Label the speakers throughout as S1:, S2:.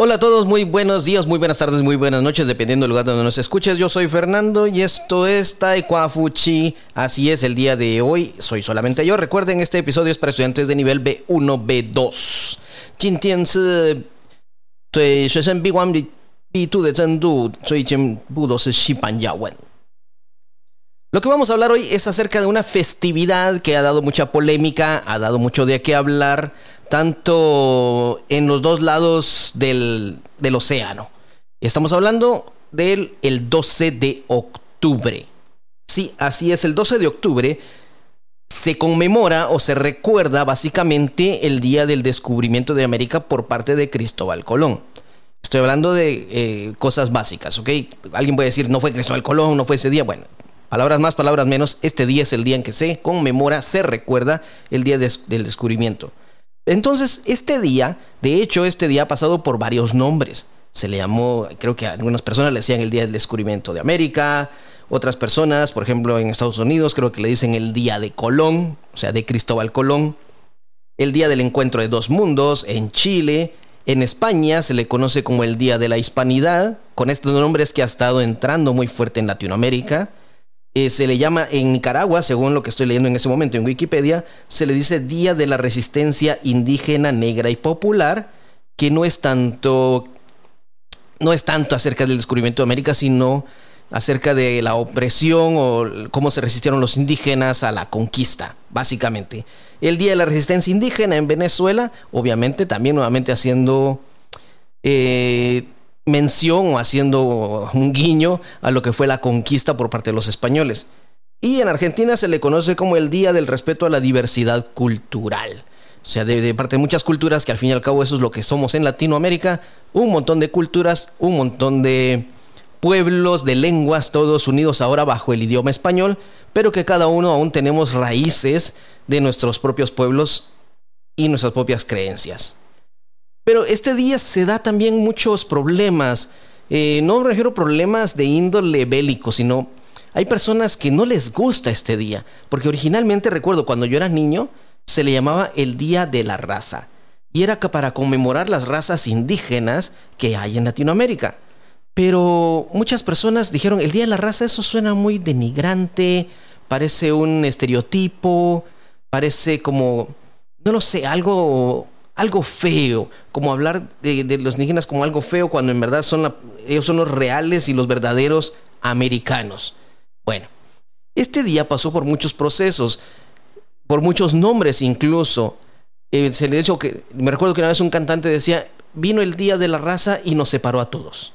S1: Hola a todos, muy buenos días, muy buenas tardes, muy buenas noches, dependiendo del lugar donde nos escuches. Yo soy Fernando y esto es Taekwafuchi. Así es, el día de hoy soy solamente yo. Recuerden, este episodio es para estudiantes de nivel B1, B2. 今天是对学生 B1、B2 的程度，所以全部都是西班牙文。 lo que vamos a hablar hoy es acerca de una festividad que ha dado mucha polémica, ha dado mucho de qué hablar, tanto en los dos lados del, océano. Estamos hablando del el 12 de octubre. Sí, así es, el 12 de octubre se conmemora o se recuerda básicamente el día del descubrimiento de América por parte de Cristóbal Colón. Estoy hablando de eh, cosas básicas, ¿ok? Alguien puede decir, no fue Cristóbal Colón, no fue ese día. Bueno, Palabras más, palabras menos, este día es el día en que se conmemora, se recuerda el día del descubrimiento. Entonces, este día, de hecho, este día ha pasado por varios nombres. Se le llamó, creo que algunas personas le decían el día del descubrimiento de América, otras personas, por ejemplo, en Estados Unidos, creo que le dicen el día de Colón, o sea, de Cristóbal Colón. El día del encuentro de dos mundos, en Chile. En España se le conoce como el Día de la Hispanidad, con estos nombres que ha estado entrando muy fuerte en Latinoamérica. Eh, se le llama en Nicaragua, según lo que estoy leyendo en ese momento en Wikipedia, se le dice Día de la Resistencia Indígena Negra y Popular, que no es tanto, no es tanto acerca del descubrimiento de América, sino acerca de la opresión o cómo se resistieron los indígenas a la conquista, básicamente. El Día de la Resistencia Indígena en Venezuela, obviamente también nuevamente haciendo eh, mención o haciendo un guiño a lo que fue la conquista por parte de los españoles. Y en Argentina se le conoce como el Día del Respeto a la Diversidad Cultural. O sea, de, parte de muchas culturas, que al fin y al cabo eso es lo que somos en Latinoamérica, un montón de culturas, un montón de pueblos, de lenguas, todos unidos ahora bajo el idioma español, pero que cada uno aún tenemos raíces de nuestros propios pueblos y nuestras propias creencias. Pero este día se da también muchos problemas. Eh, no me refiero a problemas de índole bélico, sino hay personas que no les gusta este día. Porque originalmente recuerdo cuando yo era niño, se le llamaba el Día de la Raza. Y era para conmemorar las razas indígenas que hay en Latinoamérica. Pero muchas personas dijeron, el Día de la Raza, eso suena muy denigrante, parece un estereotipo, parece como, no lo sé, algo algo feo, como hablar de, los indígenas como algo feo cuando en verdad son ellos son los reales y los verdaderos americanos. Bueno, este día pasó por muchos procesos, por muchos nombres incluso. Eh, se le dijo que, me recuerdo que una vez un cantante decía, vino el día de la raza y nos separó a todos.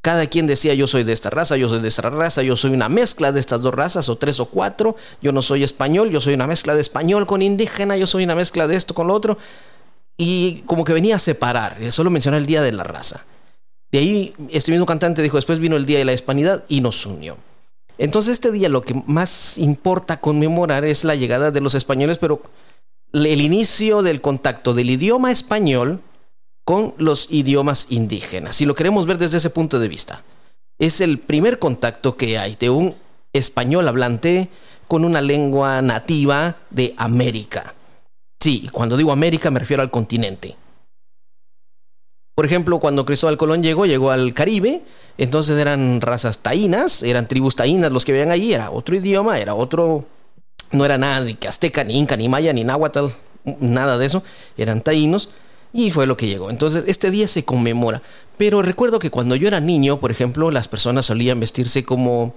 S1: Cada quien decía, yo soy de esta raza, yo soy de esta raza, yo soy una mezcla de estas dos razas, o tres o cuatro, yo no soy español, yo soy una mezcla de español con indígena, yo soy una mezcla de esto con lo otro y como que venía a separar, solo mencionar el Día de la Raza. De ahí este mismo cantante dijo, después vino el Día de la Hispanidad y nos unió. Entonces este día lo que más importa conmemorar es la llegada de los españoles, pero el inicio del contacto del idioma español con los idiomas indígenas. Si lo queremos ver desde ese punto de vista, es el primer contacto que hay de un español hablante con una lengua nativa de América. Sí, cuando digo América me refiero al continente. Por ejemplo, cuando Cristóbal Colón llegó, llegó al Caribe, entonces eran razas taínas, eran tribus taínas los que veían allí, era otro idioma, era otro, no era nada de azteca, ni inca, ni maya, ni náhuatl, nada de eso, eran taínos, y fue lo que llegó. Entonces, este día se conmemora. Pero recuerdo que cuando yo era niño, por ejemplo, las personas solían vestirse como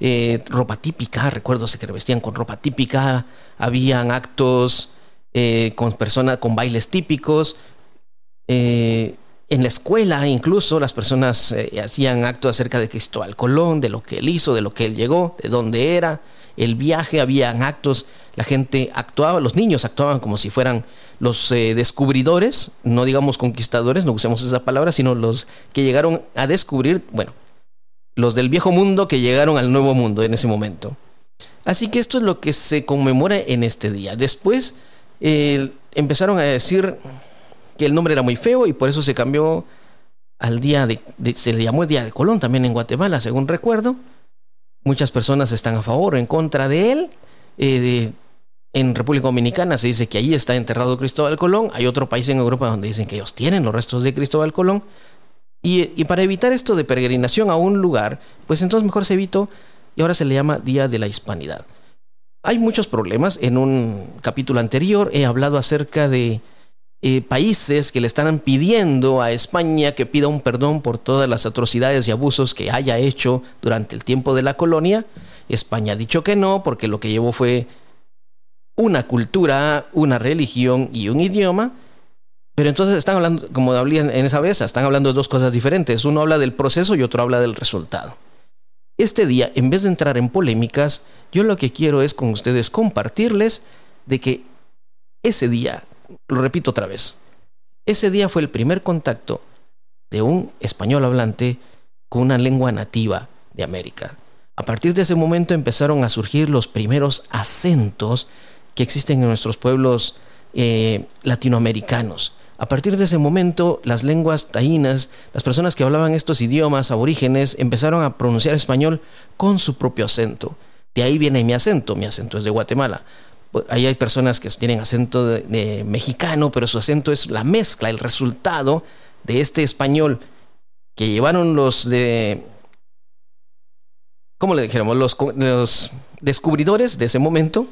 S1: eh, ropa típica, recuerdo que vestían con ropa típica, habían actos eh, con personas con bailes típicos. Eh, en la escuela incluso las personas eh, hacían actos acerca de Cristóbal Colón, de lo que él hizo, de lo que él llegó, de dónde era, el viaje, habían actos, la gente actuaba, los niños actuaban como si fueran los descubridores, no digamos conquistadores, no usemos esa palabra, sino los que llegaron a descubrir, bueno, los del viejo mundo que llegaron al nuevo mundo en ese momento. Así que esto es lo que se conmemora en este día. Después empezaron a decir que el nombre era muy feo y por eso se cambió al día de, se le llamó el día de Colón también en Guatemala, según recuerdo. Muchas personas están a favor o en contra de él Eh, en República Dominicana se dice que allí está enterrado Cristóbal Colón. Hay otro país en Europa donde dicen que ellos tienen los restos de Cristóbal Colón. Y, para evitar esto de peregrinación a un lugar, pues entonces mejor se evitó y ahora se le llama Día de la Hispanidad. Hay muchos problemas. En un capítulo anterior he hablado acerca de eh, países que le están pidiendo a España que pida un perdón por todas las atrocidades y abusos que haya hecho durante el tiempo de la colonia. España ha dicho que no, porque lo que llevó fue una cultura, una religión y un idioma. Pero entonces están hablando, como hablé en esa vez, están hablando de dos cosas diferentes. Uno habla del proceso y otro habla del resultado. Este día, en vez de entrar en polémicas, yo lo que quiero es con ustedes compartirles de que ese día lo repito otra vez, ese día fue el primer contacto de un español hablante con una lengua nativa de América. A partir de ese momento empezaron a surgir los primeros acentos que existen en nuestros pueblos eh, latinoamericanos. A partir de ese momento, las lenguas taínas, las personas que hablaban estos idiomas aborígenes, empezaron a pronunciar español con su propio acento. De ahí viene mi acento, mi acento es de Guatemala. Ahí hay personas que tienen acento de, mexicano, pero su acento es la mezcla, el resultado de este español que llevaron los de, ¿cómo le dijéramos? Los descubridores de ese momento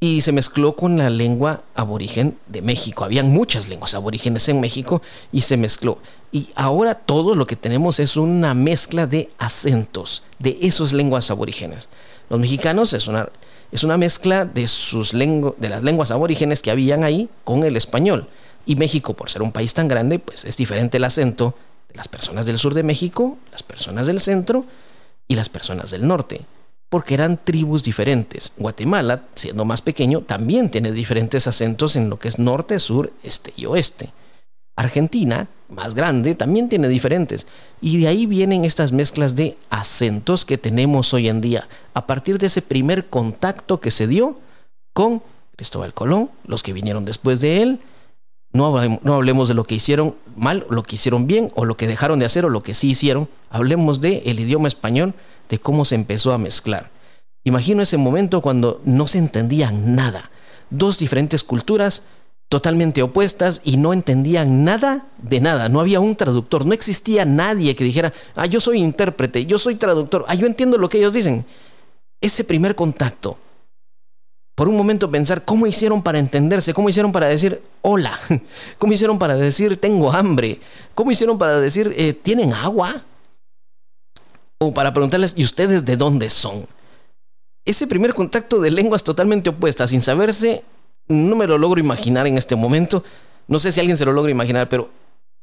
S1: y se mezcló con la lengua aborigen de México. Habían muchas lenguas aborígenes en México y se mezcló. Y ahora todo lo que tenemos es una mezcla de acentos de esas lenguas aborígenes. Los mexicanos es una es una mezcla de, sus de las lenguas aborígenes que habían ahí con el español. Y México, por ser un país tan grande, pues es diferente el acento de las personas del sur de México, las personas del centro y las personas del norte, porque eran tribus diferentes. Guatemala, siendo más pequeño, también tiene diferentes acentos en lo que es norte, sur, este y oeste. Argentina, más grande, también tiene diferentes. Y de ahí vienen estas mezclas de acentos que tenemos hoy en día, a partir de ese primer contacto que se dio con Cristóbal Colón, los que vinieron después de él. No, no hablemos de lo que hicieron mal, lo que hicieron bien, o lo que dejaron de hacer, o lo que sí hicieron. Hablemos de el idioma español, de cómo se empezó a mezclar. Imagino ese momento cuando no se entendían nada. Dos diferentes culturas totalmente opuestas y no entendían nada de nada. No había un traductor, no existía nadie que dijera, ah, yo soy intérprete, yo soy traductor, ah, yo entiendo lo que ellos dicen. Ese primer contacto, por un momento pensar cómo hicieron para entenderse, cómo hicieron para decir hola, cómo hicieron para decir tengo hambre, cómo hicieron para decir eh, tienen agua, o para preguntarles, ¿y ustedes de dónde son? Ese primer contacto de lenguas totalmente opuestas, sin saberse no me lo logro imaginar en este momento. No sé si alguien se lo logra imaginar, pero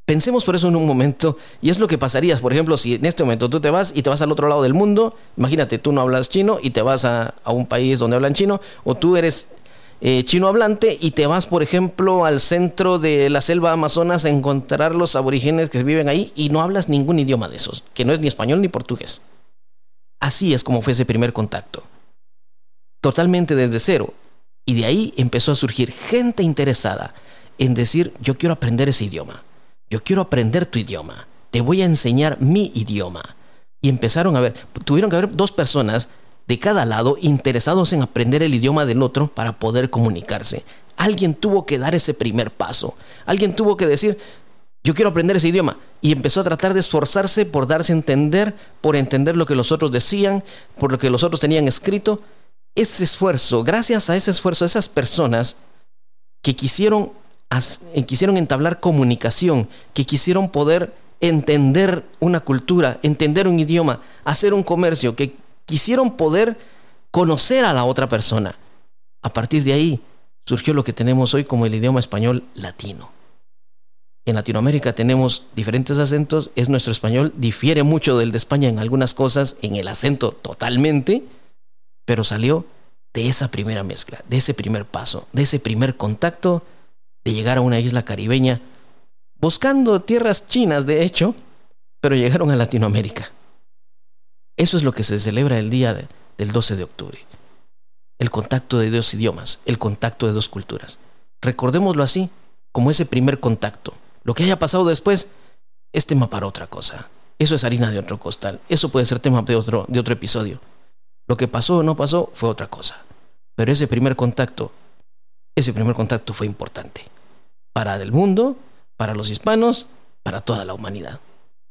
S1: pensemos por eso en un momento. Y es lo que pasaría, por ejemplo, si en este momento tú te vas y te vas al otro lado del mundo. Imagínate, tú no hablas chino y te vas a, un país donde hablan chino. O tú eres eh, chino hablante y te vas, por ejemplo, al centro de la selva amazonas a encontrar los aborígenes que viven ahí y no hablas ningún idioma de esos, que no es ni español ni portugués. Así es como fue ese primer contacto. Totalmente desde cero. Y de ahí empezó a surgir gente interesada en decir, yo quiero aprender ese idioma, yo quiero aprender tu idioma, te voy a enseñar mi idioma. Y empezaron a ver, tuvieron que haber dos personas de cada lado interesados en aprender el idioma del otro para poder comunicarse. Alguien tuvo que dar ese primer paso. Alguien tuvo que decir, yo quiero aprender ese idioma. Y empezó a tratar de esforzarse por darse a entender, por entender lo que los otros decían, por lo que los otros tenían escrito ese esfuerzo, gracias a ese esfuerzo, esas personas que quisieron, eh, quisieron entablar comunicación, que quisieron poder entender una cultura, entender un idioma, hacer un comercio, que quisieron poder conocer a la otra persona. A partir de ahí surgió lo que tenemos hoy como el idioma español latino. En Latinoamérica tenemos diferentes acentos, es nuestro español, difiere mucho del de España en algunas cosas, en el acento totalmente, pero salió de esa primera mezcla, de ese primer paso, de ese primer contacto, de llegar a una isla caribeña, buscando tierras chinas, de hecho, pero llegaron a Latinoamérica. Eso es lo que se celebra el día del 12 de octubre. El contacto de dos idiomas, el contacto de dos culturas. Recordémoslo así, como ese primer contacto. Lo que haya pasado después es tema para otra cosa. Eso es harina de otro costal. Eso puede ser tema de otro, de otro episodio. Lo que pasó o no pasó fue otra cosa. pero ese primer contacto, ese primer contacto fue importante para el mundo, para los hispanos, para toda la humanidad.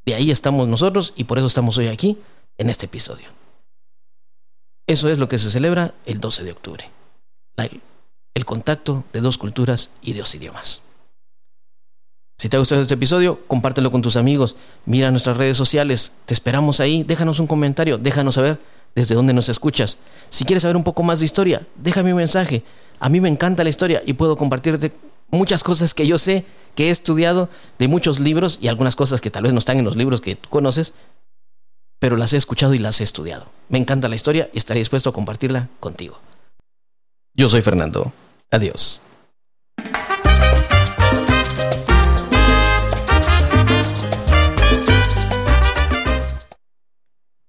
S1: De ahí estamos nosotros y por eso estamos hoy aquí en este episodio. Eso es lo que se celebra el 12 de octubre. el contacto de dos culturas y dos idiomas. Si te ha gustado este episodio, compártelo con tus amigos, mira nuestras redes sociales, te esperamos ahí, déjanos un comentario, déjanos saber desde dónde nos escuchas. Si quieres saber un poco más de historia, déjame un mensaje. A mí me encanta la historia y puedo compartirte muchas cosas que yo sé, que he estudiado de muchos libros y algunas cosas que tal vez no están en los libros que tú conoces, pero las he escuchado y las he estudiado. Me encanta la historia y estaré dispuesto a compartirla contigo. Yo soy Fernando. Adiós.